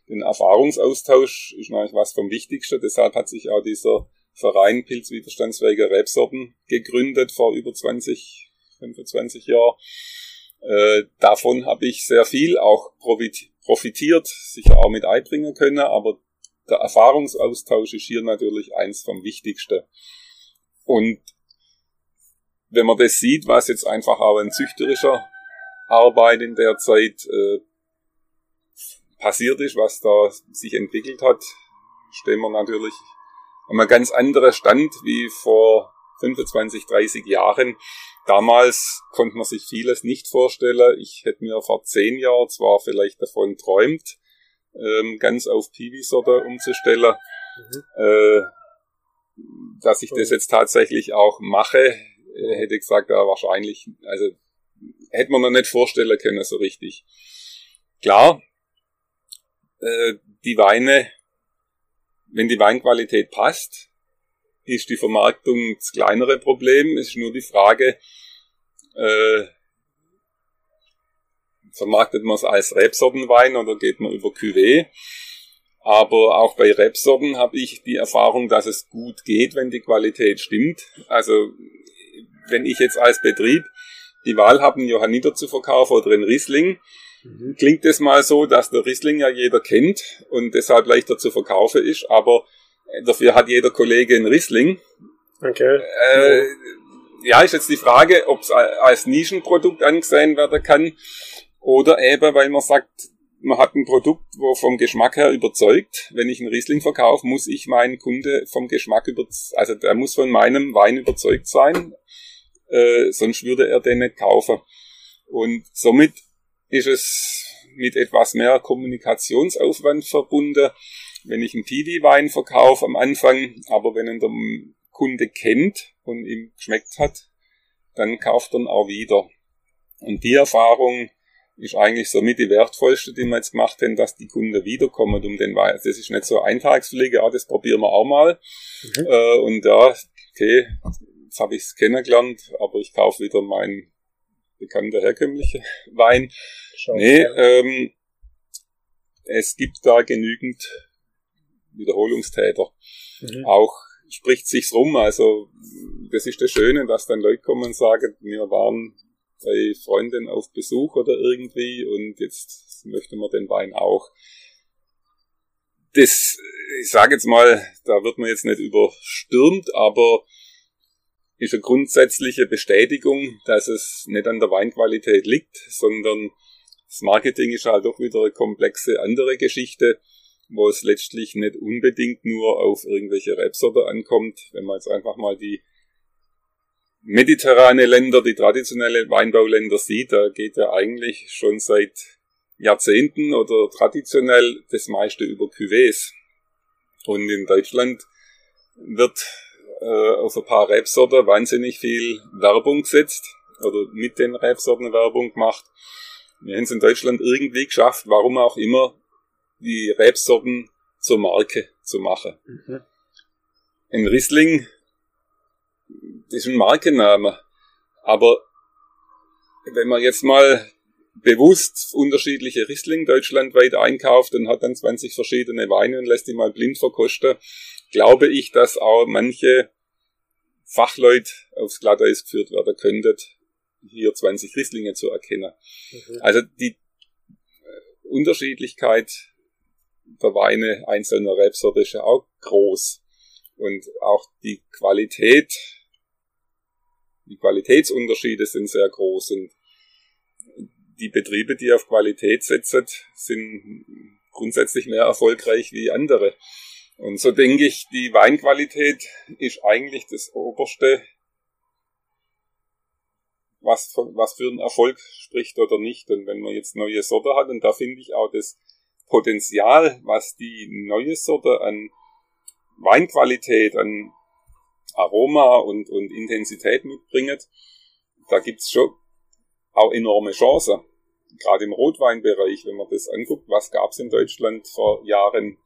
[SPEAKER 4] den Erfahrungsaustausch ist natürlich was vom Wichtigsten. Deshalb hat sich auch dieser Verein Pilzwiderstandsfähiger Rebsorten gegründet vor über 20, 25 Jahren. Äh, davon habe ich sehr viel auch profitiert, sicher auch mit einbringen können, aber der Erfahrungsaustausch ist hier natürlich eins vom Wichtigsten. Und wenn man das sieht, was jetzt einfach auch in züchterischer Arbeit in der Zeit äh, passiert ist, was da sich entwickelt hat, stehen wir natürlich an einem ganz anderen Stand wie vor 25, 30 Jahren. Damals konnte man sich vieles nicht vorstellen. Ich hätte mir vor zehn Jahren zwar vielleicht davon träumt, ähm, ganz auf Piwi-Sorte umzustellen. Mhm. Äh, dass ich das jetzt tatsächlich auch mache, hätte ich gesagt, ja, wahrscheinlich, also hätte man noch nicht vorstellen können so richtig. Klar, äh, die Weine, wenn die Weinqualität passt, ist die Vermarktung das kleinere Problem. Es ist nur die Frage, äh, vermarktet man es als Rebsortenwein oder geht man über Cuvée? Aber auch bei Rebsorten habe ich die Erfahrung, dass es gut geht, wenn die Qualität stimmt. Also wenn ich jetzt als Betrieb die Wahl habe, einen Johanniter zu verkaufen oder einen Riesling, mhm. klingt es mal so, dass der Riesling ja jeder kennt und deshalb leichter zu verkaufen ist, aber Dafür hat jeder Kollege einen Riesling. Okay. Äh, ja, ist jetzt die Frage, ob es als Nischenprodukt angesehen werden kann oder eben, weil man sagt, man hat ein Produkt, wo vom Geschmack her überzeugt. Wenn ich einen Riesling verkaufe, muss ich meinen Kunde vom Geschmack über, also der muss von meinem Wein überzeugt sein, äh, sonst würde er den nicht kaufen. Und somit ist es mit etwas mehr Kommunikationsaufwand verbunden, wenn ich einen Piwi-Wein verkaufe am Anfang, aber wenn ihn der Kunde kennt und ihm geschmeckt hat, dann kauft er ihn auch wieder. Und die Erfahrung ist eigentlich somit die wertvollste, die wir jetzt gemacht haben, dass die Kunden wiederkommen um den Wein. Das ist nicht so Eintagspflege, ah, das probieren wir auch mal. Mhm. Äh, und ja, okay, jetzt habe ich es kennengelernt, aber ich kaufe wieder meinen bekannten herkömmlichen Wein. Schau, nee, ja. ähm, es gibt da genügend Wiederholungstäter. Mhm. Auch spricht sich's rum, also das ist das Schöne, dass dann Leute kommen und sagen, wir waren bei Freunden auf Besuch oder irgendwie und jetzt möchten wir den Wein auch. Das, ich sage jetzt mal, da wird man jetzt nicht überstürmt, aber ist eine grundsätzliche Bestätigung, dass es nicht an der Weinqualität liegt, sondern das Marketing ist halt doch wieder eine komplexe andere Geschichte wo es letztlich nicht unbedingt nur auf irgendwelche Rebsorte ankommt. Wenn man jetzt einfach mal die mediterrane Länder, die traditionelle Weinbauländer sieht, da geht ja eigentlich schon seit Jahrzehnten oder traditionell das meiste über Cuvées. Und in Deutschland wird äh, auf ein paar Rebsorten wahnsinnig viel Werbung gesetzt oder mit den Rebsorten Werbung gemacht. Wir haben es in Deutschland irgendwie geschafft, warum auch immer, die Rebsorten zur Marke zu machen. Mhm. Ein Riesling das ist ein Markenname, aber wenn man jetzt mal bewusst unterschiedliche Riesling deutschlandweit einkauft und hat dann 20 verschiedene Weine und lässt die mal blind verkosten, glaube ich, dass auch manche Fachleute aufs Glatteis geführt werden könnten, hier 20 Rieslinge zu erkennen. Mhm. Also die äh, Unterschiedlichkeit der Weine einzelner Rebsorte ist ja auch groß. Und auch die Qualität, die Qualitätsunterschiede sind sehr groß und die Betriebe, die auf Qualität setzen, sind grundsätzlich mehr erfolgreich wie andere. Und so denke ich, die Weinqualität ist eigentlich das Oberste, was, was für einen Erfolg spricht oder nicht. Und wenn man jetzt neue Sorte hat, und da finde ich auch das Potenzial, was die neue Sorte an Weinqualität, an Aroma und, und Intensität mitbringt, da gibt's schon auch enorme Chancen. Gerade im Rotweinbereich, wenn man das anguckt, was gab's in Deutschland vor Jahren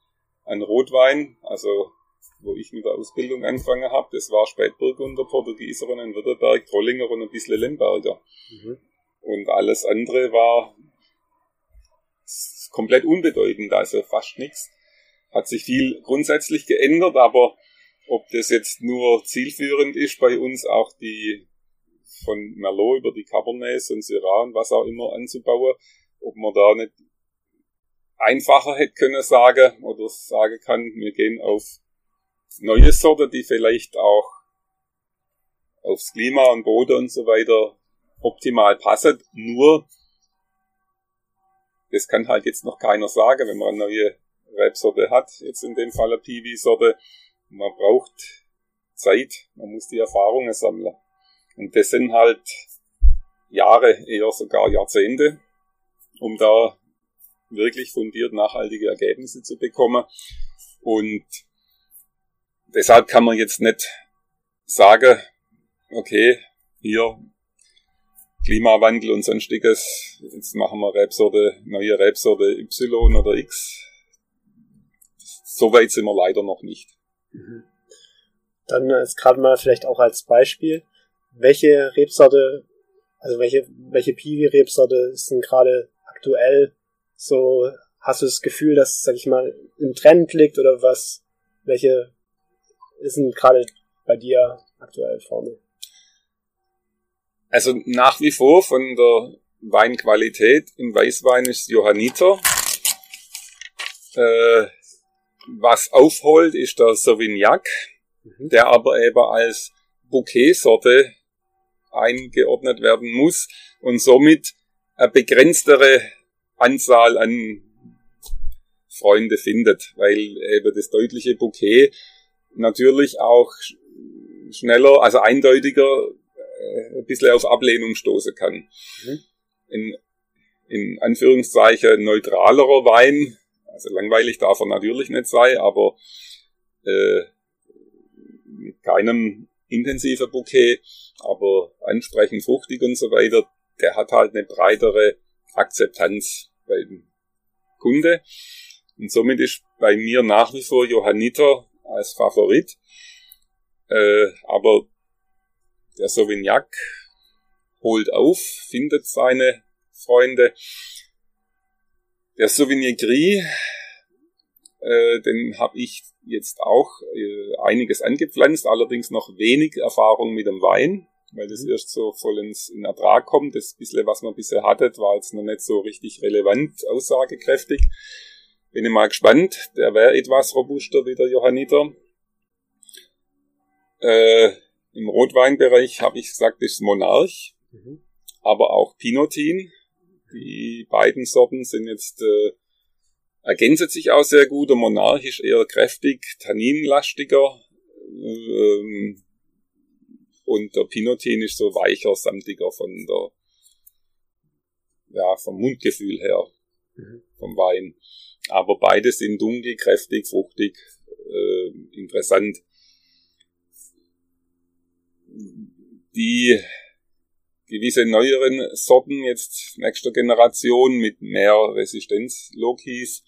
[SPEAKER 4] an Rotwein, also wo ich mit der Ausbildung angefangen habe, das war Spätburgunder, Portugieser und ein Württemberg, Trollinger und ein bisschen Lemberger. Mhm. Und alles andere war komplett unbedeutend, also fast nichts. Hat sich viel grundsätzlich geändert, aber ob das jetzt nur zielführend ist, bei uns auch die von Merlot über die Cabernets und Syrah und was auch immer anzubauen, ob man da nicht einfacher hätte können sagen oder sagen kann, wir gehen auf neue Sorte, die vielleicht auch aufs Klima und Boden und so weiter optimal passen. Nur, das kann halt jetzt noch keiner sagen, wenn man eine neue Rebsorte hat, jetzt in dem Fall eine Piwi-Sorte, man braucht Zeit, man muss die Erfahrungen sammeln. Und das sind halt Jahre, eher sogar Jahrzehnte, um da wirklich fundiert nachhaltige Ergebnisse zu bekommen. Und deshalb kann man jetzt nicht sagen, okay, hier Klimawandel und sonstiges, jetzt machen wir Rebsorte, neue Rebsorte Y oder X. So weit sind wir leider noch nicht.
[SPEAKER 3] Mhm. Dann ist gerade mal vielleicht auch als Beispiel, welche Rebsorte, also welche, welche Piwi-Rebsorte denn gerade aktuell so, hast du das Gefühl, dass, sag ich mal, im Trend liegt oder was, welche ist denn gerade bei dir aktuell vorne?
[SPEAKER 4] Also nach wie vor von der Weinqualität im Weißwein ist Johanniter. Äh, was aufholt, ist der Sauvignac, mhm. der aber eben als Bouquetsorte eingeordnet werden muss und somit eine begrenztere Anzahl an Freunde findet, weil eben das deutliche Bouquet natürlich auch schneller, also eindeutiger äh, ein bisschen auf Ablehnung stoßen kann. Mhm. In, in Anführungszeichen neutralerer Wein also langweilig darf er natürlich nicht sein, aber äh, mit keinem intensiven Bouquet, aber ansprechend fruchtig und so weiter, der hat halt eine breitere Akzeptanz beim Kunde. Und somit ist bei mir nach wie vor Johanniter als Favorit. Äh, aber der Sauvignac holt auf, findet seine Freunde. Der Souvenir Gris, äh, den habe ich jetzt auch äh, einiges angepflanzt, allerdings noch wenig Erfahrung mit dem Wein, weil das mhm. erst so voll ins, in Ertrag kommt. Das bisschen, was man bisher hatte, war jetzt noch nicht so richtig relevant, aussagekräftig. Bin ich mal gespannt. Der wäre etwas robuster wie der Johanniter. Äh, Im Rotweinbereich habe ich gesagt, das ist Monarch, mhm. aber auch Pinotin die beiden Sorten sind jetzt äh, ergänzen sich auch sehr gut. Der Monarch ist eher kräftig, tanninlastiger ähm, und der Pinotin ist so weicher, samtiger von der ja vom Mundgefühl her mhm. vom Wein. Aber beide sind dunkel, kräftig, fruchtig, äh, interessant. die gewisse neueren Sorten jetzt nächster Generation mit mehr Resistenz Lokis.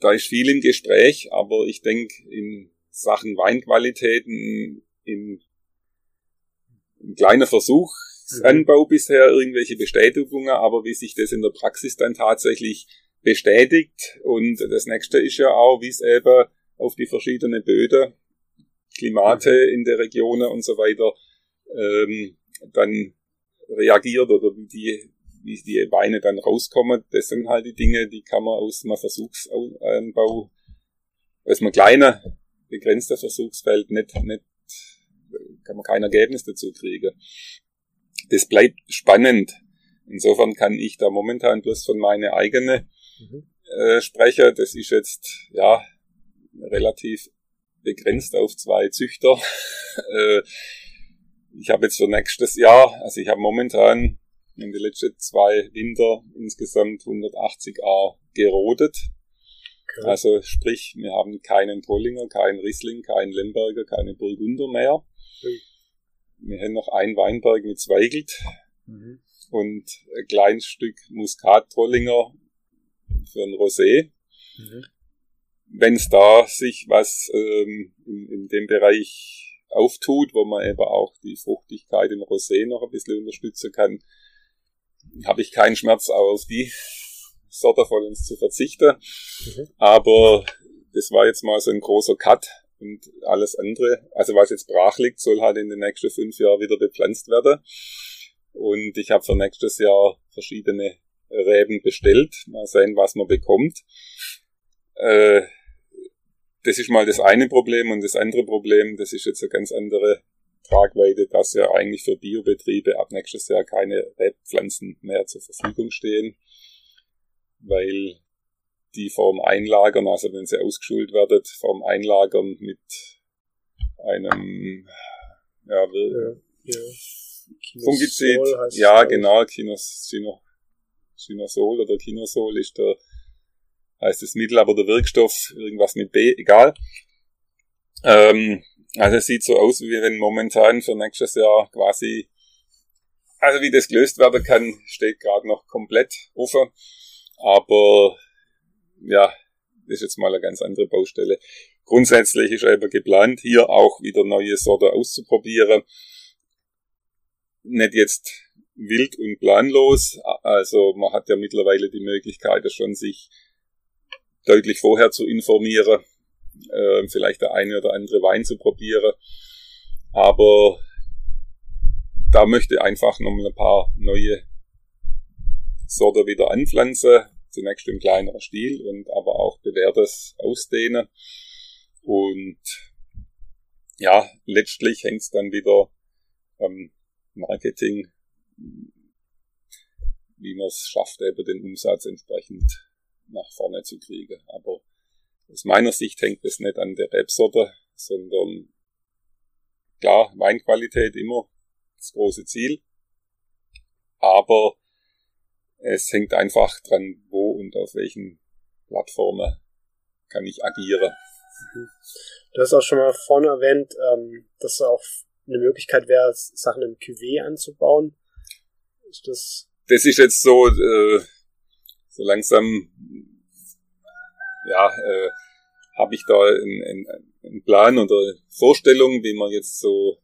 [SPEAKER 4] Da ist viel im Gespräch, aber ich denke in Sachen Weinqualitäten in, in kleiner Versuchsanbau mhm. bisher irgendwelche Bestätigungen, aber wie sich das in der Praxis dann tatsächlich bestätigt und das nächste ist ja auch, wie es eben auf die verschiedenen Böden, Klimate mhm. in der Region und so weiter ähm, dann reagiert oder wie die, wie die Weine dann rauskommen, das sind halt die Dinge, die kann man aus einem Versuchsanbau, aus einem kleinen, begrenzten Versuchsfeld nicht, nicht, kann man kein Ergebnis dazu kriegen. Das bleibt spannend. Insofern kann ich da momentan bloß von meiner eigenen mhm. äh, sprechen. Das ist jetzt, ja, relativ begrenzt auf zwei Züchter. äh, ich habe jetzt für nächstes Jahr, also ich habe momentan in den letzten zwei Winter insgesamt 180 A gerodet. Okay. Also sprich, wir haben keinen Trollinger, keinen Riesling, keinen Lemberger, keine Burgunder mehr. Wir haben noch ein Weinberg mit Zweigelt mhm. und ein kleines Stück Muskat-Trollinger für ein Rosé. Mhm. Wenn es da sich was ähm, in, in dem Bereich auftut, wo man eben auch die Fruchtigkeit im Rosé noch ein bisschen unterstützen kann, habe ich keinen Schmerz auf die Sorte vollends zu verzichten. Mhm. Aber das war jetzt mal so ein großer Cut und alles andere, also was jetzt brach liegt, soll halt in den nächsten fünf Jahren wieder bepflanzt werden. Und ich habe für nächstes Jahr verschiedene Reben bestellt. Mal sehen, was man bekommt. Äh, das ist mal das eine Problem und das andere Problem, das ist jetzt eine ganz andere Tragweite, dass ja eigentlich für Biobetriebe ab nächstes Jahr keine Rebpflanzen mehr zur Verfügung stehen, weil die vorm Einlagern, also wenn sie ausgeschult werden, vorm Einlagern mit einem ja, ja, ja. Fungizid, ja genau, Kinos, Kinosol oder Kinosol ist der heißt das Mittel, aber der Wirkstoff, irgendwas mit B, egal. Ähm, also es sieht so aus, wie wenn momentan für nächstes Jahr quasi, also wie das gelöst werden kann, steht gerade noch komplett offen. Aber ja, ist jetzt mal eine ganz andere Baustelle. Grundsätzlich ist eben geplant, hier auch wieder neue Sorte auszuprobieren. Nicht jetzt wild und planlos. Also man hat ja mittlerweile die Möglichkeit, schon sich deutlich vorher zu informieren, äh, vielleicht der eine oder andere Wein zu probieren. Aber da möchte ich einfach nochmal ein paar neue Sorte wieder anpflanzen, zunächst im kleineren Stil und aber auch bewährtes ausdehnen. Und ja, letztlich hängt es dann wieder am Marketing, wie man es schafft, eben den Umsatz entsprechend nach vorne zu kriegen. Aber aus meiner Sicht hängt es nicht an der Rebsorte, sondern klar, Weinqualität immer das große Ziel. Aber es hängt einfach dran, wo und auf welchen Plattformen kann ich agieren.
[SPEAKER 3] Mhm. Du hast auch schon mal vorne erwähnt, ähm, dass es auch eine Möglichkeit wäre, Sachen im Cuvée anzubauen.
[SPEAKER 4] Ist das? Das ist jetzt so äh, so langsam, ja, äh, habe ich da einen, einen Plan oder Vorstellung, wie man jetzt so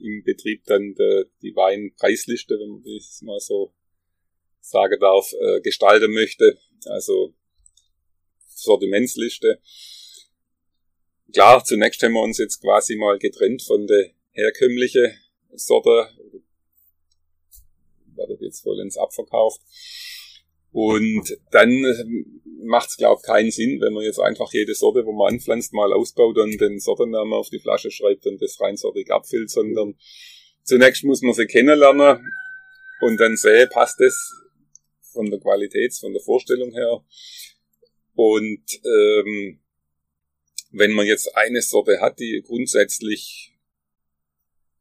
[SPEAKER 4] im Betrieb dann de, die Weinpreisliste, wenn man das mal so sagen darf, äh, gestalten möchte. Also Sortimentsliste. Klar, zunächst haben wir uns jetzt quasi mal getrennt von der herkömmlichen Sorte. Wird jetzt vollends abverkauft. Und dann macht es, glaube ich, keinen Sinn, wenn man jetzt einfach jede Sorte, wo man anpflanzt, mal ausbaut und den Sortennamen auf die Flasche schreibt und das reinsortig abfüllt, sondern zunächst muss man sie kennenlernen und dann sehen, passt es von der Qualität, von der Vorstellung her. Und ähm, wenn man jetzt eine Sorte hat, die grundsätzlich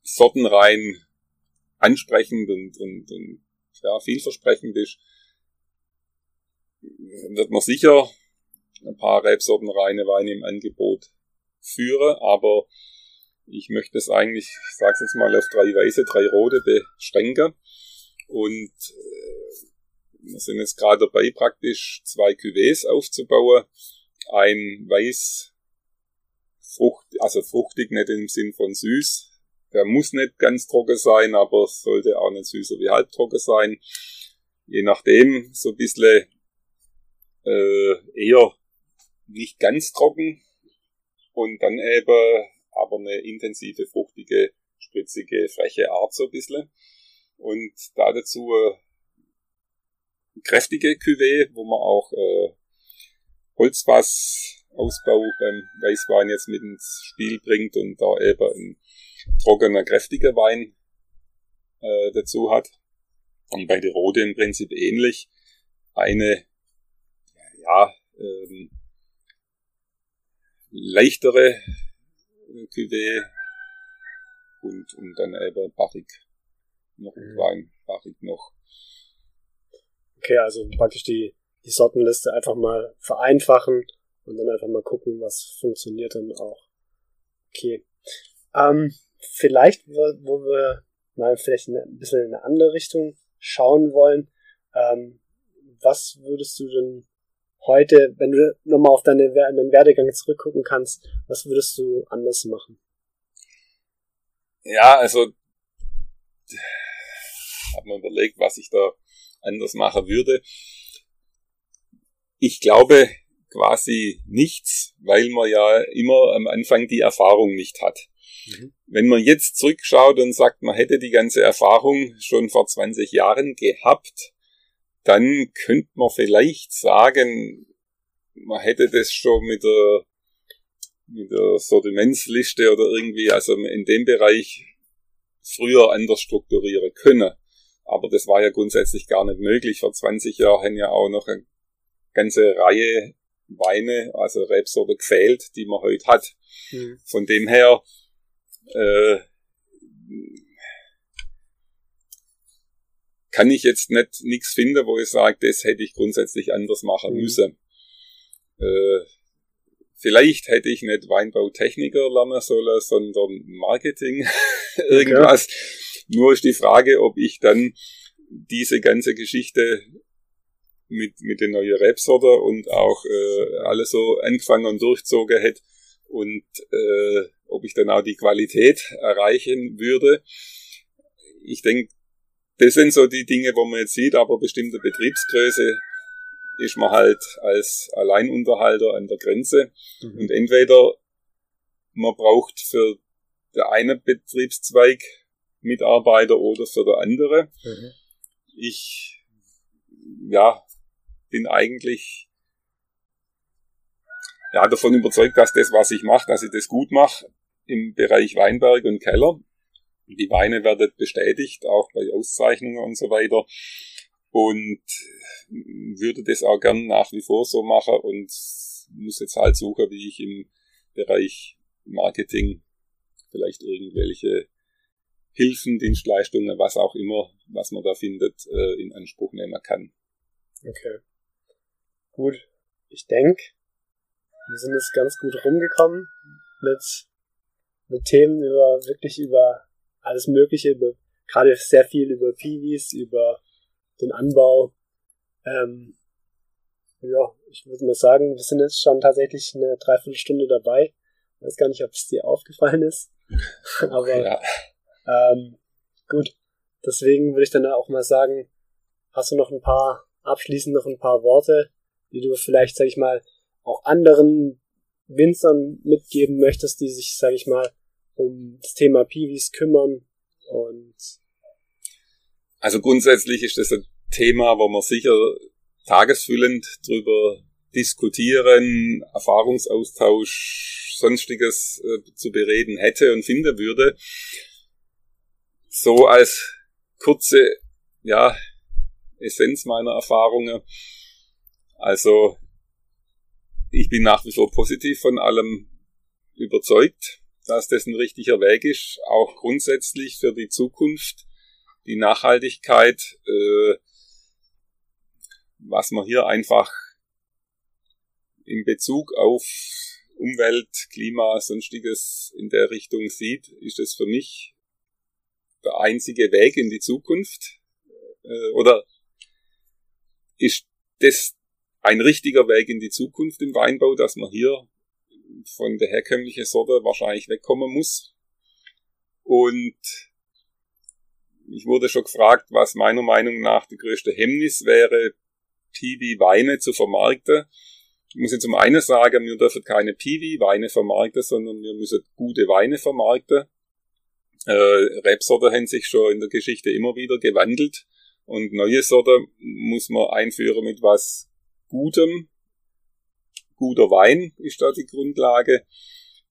[SPEAKER 4] sortenrein ansprechend und, und, und ja, vielversprechend ist, wird man sicher ein paar Rebsorten reine Weine im Angebot führen, aber Ich möchte es eigentlich, ich sage jetzt mal, auf drei weiße, drei rote beschränken. Und äh, wir sind jetzt gerade dabei, praktisch zwei Cuvées aufzubauen. Ein weiß frucht, also fruchtig, nicht im Sinn von süß. Der muss nicht ganz trocken sein, aber sollte auch nicht süßer wie halbtrocken sein. Je nachdem, so ein bisschen äh, eher nicht ganz trocken und dann eben aber eine intensive, fruchtige, spritzige, freche Art so ein bisschen. Und da dazu kräftige Cuvée, wo man auch äh, Holzfassausbau beim Weißwein jetzt mit ins Spiel bringt und da eben ein trockener, kräftiger Wein äh, dazu hat. Und bei der Rote im Prinzip ähnlich. Eine, ja, ähm, leichtere Cuvée und, und dann eben Barrik noch mhm. Wein, Barrik noch.
[SPEAKER 3] Okay, also praktisch die, die Sortenliste einfach mal vereinfachen und dann einfach mal gucken, was funktioniert dann auch. Okay. Ähm, vielleicht, wo wir mal vielleicht ein bisschen in eine andere Richtung schauen wollen, ähm, was würdest du denn heute, wenn du nochmal auf deine, deinen Werdegang zurückgucken kannst, was würdest du anders machen?
[SPEAKER 4] Ja, also habe mir überlegt, was ich da anders machen würde. Ich glaube quasi nichts, weil man ja immer am Anfang die Erfahrung nicht hat. Mhm. Wenn man jetzt zurückschaut und sagt, man hätte die ganze Erfahrung schon vor 20 Jahren gehabt, dann könnte man vielleicht sagen, man hätte das schon mit der, mit der Sortimentsliste oder irgendwie, also in dem Bereich früher anders strukturieren können. Aber das war ja grundsätzlich gar nicht möglich. Vor 20 Jahren haben ja auch noch eine ganze Reihe Weine, also Rebsorte gefehlt, die man heute hat. Mhm. Von dem her äh, kann ich jetzt nicht nichts finden, wo ich sage, das hätte ich grundsätzlich anders machen mhm. müssen. Äh, vielleicht hätte ich nicht Weinbautechniker lernen sollen, sondern Marketing irgendwas. Okay. Nur ist die Frage, ob ich dann diese ganze Geschichte mit, mit den neuen Rebsorten und auch äh, alles so angefangen und durchzogen hätte und äh, ob ich dann auch die Qualität erreichen würde. Ich denke, das sind so die Dinge, wo man jetzt sieht, aber bestimmte Betriebsgröße ist man halt als Alleinunterhalter an der Grenze. Mhm. Und entweder man braucht für der eine Betriebszweig Mitarbeiter oder für der andere. Mhm. Ich, ja, bin eigentlich ja, davon überzeugt, dass das, was ich mache, dass ich das gut mache im Bereich Weinberg und Keller. Die Weine werden bestätigt, auch bei Auszeichnungen und so weiter. Und würde das auch gern nach wie vor so machen und muss jetzt halt suchen, wie ich im Bereich Marketing vielleicht irgendwelche Hilfen, Dienstleistungen, was auch immer, was man da findet, äh, in Anspruch nehmen kann.
[SPEAKER 3] Okay. Gut. Ich denke, wir sind jetzt ganz gut rumgekommen mit, mit Themen über, wirklich über alles Mögliche, über, gerade sehr viel über Piwis, über den Anbau, ähm, ja, ich würde mal sagen, wir sind jetzt schon tatsächlich eine Dreiviertelstunde dabei. Ich weiß gar nicht, ob es dir aufgefallen ist. Aber ja. Ähm, gut. Deswegen würde ich dann auch mal sagen, hast du noch ein paar, abschließend noch ein paar Worte, die du vielleicht, sag ich mal, auch anderen Winzern mitgeben möchtest, die sich, sag ich mal, um das Thema Piwis kümmern und
[SPEAKER 4] also grundsätzlich ist das ein Thema, wo man sicher tagesfüllend drüber diskutieren, Erfahrungsaustausch, sonstiges äh, zu bereden hätte und finden würde. So als kurze, ja, Essenz meiner Erfahrungen. Also, ich bin nach wie vor positiv von allem überzeugt, dass das ein richtiger Weg ist, auch grundsätzlich für die Zukunft die Nachhaltigkeit, äh, was man hier einfach in Bezug auf Umwelt, Klima, sonstiges in der Richtung sieht, ist es für mich einzige Weg in die Zukunft? Äh, oder ist das ein richtiger Weg in die Zukunft im Weinbau, dass man hier von der herkömmlichen Sorte wahrscheinlich wegkommen muss? Und ich wurde schon gefragt, was meiner Meinung nach die größte Hemmnis wäre, Piwi-Weine zu vermarkten. Ich muss jetzt zum einen sagen, wir dürfen keine Piwi-Weine vermarkten, sondern wir müssen gute Weine vermarkten. Äh, Rebsorte haben sich schon in der Geschichte immer wieder gewandelt und neue Sorte muss man einführen mit was Gutem. Guter Wein ist da die Grundlage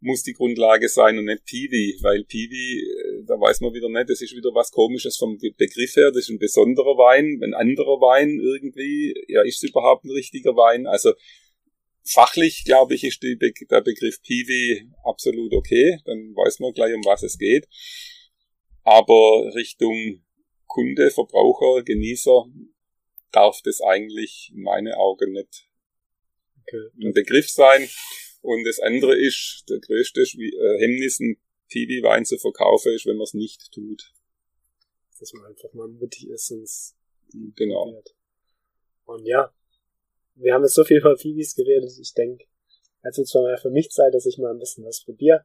[SPEAKER 4] muss die Grundlage sein und nicht Piwi, weil Piwi, äh, da weiß man wieder nicht, das ist wieder was komisches vom Begriff her, das ist ein besonderer Wein, ein anderer Wein irgendwie, ja, ist es überhaupt ein richtiger Wein? Also fachlich, glaube ich, ist die, der Begriff Piwi absolut okay, dann weiß man gleich, um was es geht. Aber Richtung Kunde, Verbraucher, Genießer darf das eigentlich in meinen Augen nicht okay. ein Begriff sein. Und das andere ist, der größte äh, Hemmnis, ein TV-Wein zu verkaufen, ist, wenn man es nicht tut.
[SPEAKER 3] Dass man einfach mal mutig ist und es
[SPEAKER 4] genau. Wird.
[SPEAKER 3] Und ja, wir haben jetzt so viel über Phoebes geredet, ich denke, jetzt wird es mal für mich Zeit, dass ich mal ein bisschen was probiere.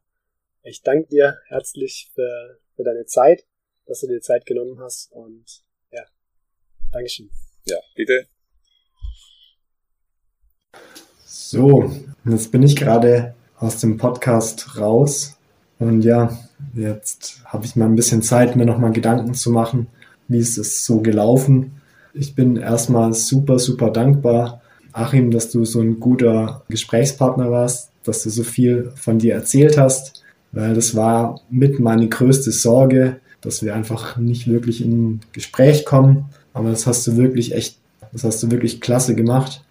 [SPEAKER 3] Ich danke dir herzlich für, für deine Zeit, dass du dir Zeit genommen hast und ja, Dankeschön.
[SPEAKER 4] Ja, bitte.
[SPEAKER 2] So, jetzt bin ich gerade aus dem Podcast raus und ja, jetzt habe ich mal ein bisschen Zeit, mir nochmal Gedanken zu machen, wie ist es so gelaufen. Ich bin erstmal super, super dankbar, Achim, dass du so ein guter Gesprächspartner warst, dass du so viel von dir erzählt hast, weil das war mit meine größte Sorge, dass wir einfach nicht wirklich in Gespräch kommen. Aber das hast du wirklich echt, das hast du wirklich klasse gemacht.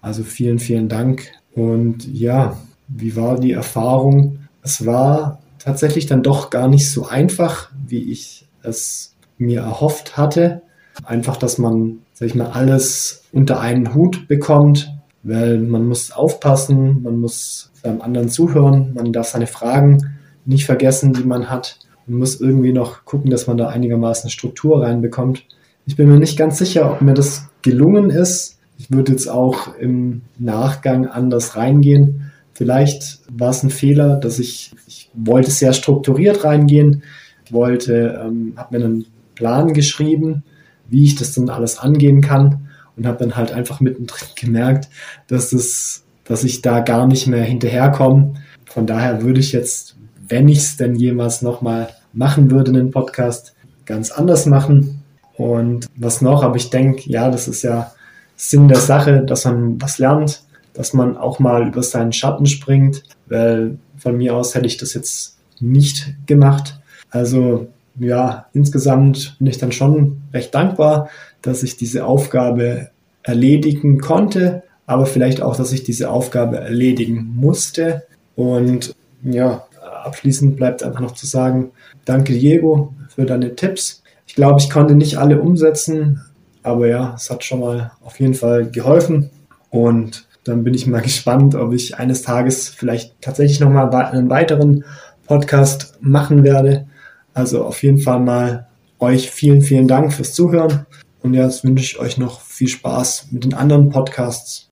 [SPEAKER 2] Also vielen, vielen Dank. Und ja, wie war die Erfahrung? Es war tatsächlich dann doch gar nicht so einfach, wie ich es mir erhofft hatte. Einfach, dass man, sag ich mal, alles unter einen Hut bekommt, weil man muss aufpassen, man muss beim anderen zuhören, man darf seine Fragen nicht vergessen, die man hat. Man muss irgendwie noch gucken, dass man da einigermaßen Struktur reinbekommt. Ich bin mir nicht ganz sicher, ob mir das gelungen ist, ich würde jetzt auch im Nachgang anders reingehen. Vielleicht war es ein Fehler, dass ich, ich wollte sehr strukturiert reingehen, wollte, ähm, habe mir einen Plan geschrieben, wie ich das dann alles angehen kann und habe dann halt einfach mittendrin gemerkt, dass es, dass ich da gar nicht mehr hinterherkomme. Von daher würde ich jetzt, wenn ich es denn jemals nochmal machen würde, einen Podcast ganz anders machen. Und was noch, aber ich denke, ja, das ist ja Sinn der Sache, dass man was lernt, dass man auch mal über seinen Schatten springt, weil von mir aus hätte ich das jetzt nicht gemacht. Also ja, insgesamt bin ich dann schon recht dankbar, dass ich diese Aufgabe erledigen konnte, aber vielleicht auch, dass ich diese Aufgabe erledigen musste. Und ja, abschließend bleibt einfach noch zu sagen, danke Diego für deine Tipps. Ich glaube, ich konnte nicht alle umsetzen, aber ja, es hat schon mal auf jeden Fall geholfen. Und dann bin ich mal gespannt, ob ich eines Tages vielleicht tatsächlich nochmal einen weiteren Podcast machen werde. Also auf jeden Fall mal euch vielen, vielen Dank fürs Zuhören. Und jetzt wünsche ich euch noch viel Spaß mit den anderen Podcasts.